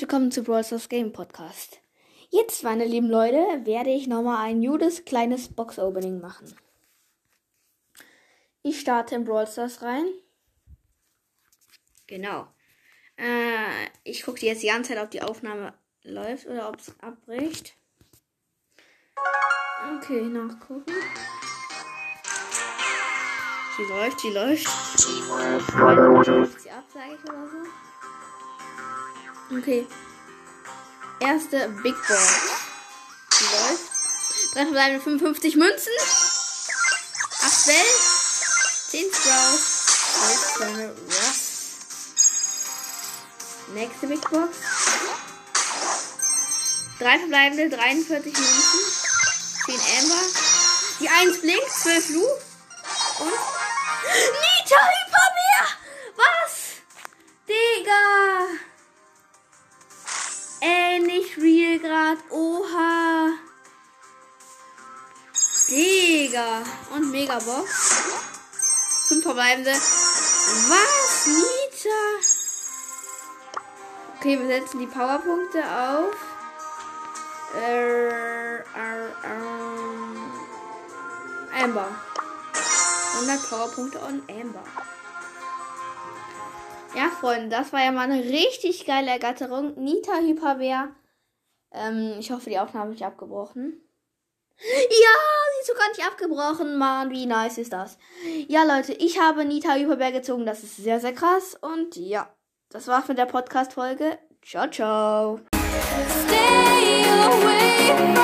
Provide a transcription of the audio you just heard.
willkommen zu Brawl Stars Game Podcast. Jetzt, meine lieben Leute, werde ich nochmal ein judes kleines Box-Opening machen. Ich starte in Brawl Stars rein. Genau. Äh, ich gucke jetzt die ganze Zeit, ob die Aufnahme läuft oder ob es abbricht. Okay, nachgucken. Sie läuft, sie läuft. Sie ab, sage ich oder so. Okay. Erste Big Box. Die läuft. Drei verbleibende 55 Münzen. 8 Bell. 10 Sprout. 12 kleine Ross. Nächste Big Box. Drei verbleibende 43 Münzen. 10 Amber. Die 1 blinkt. 12 Lu. Und. Nita Ey, nicht real grad. Oha. Digga. Und Megabox. Fünf verbleibende. Was? Nita? Okay, wir setzen die Powerpunkte auf. Äh, äh, äh, Amber. 100 Powerpunkte on Amber. Ja, Freunde, das war ja mal eine richtig geile Ergatterung. Nita Hyperbär. Ähm, ich hoffe, die Aufnahme ist nicht abgebrochen. Ja, sie ist sogar nicht abgebrochen. Mann, wie nice ist das? Ja, Leute, ich habe Nita Hyperbär gezogen. Das ist sehr, sehr krass. Und ja, das war's mit der Podcast-Folge. Ciao, ciao. Stay away.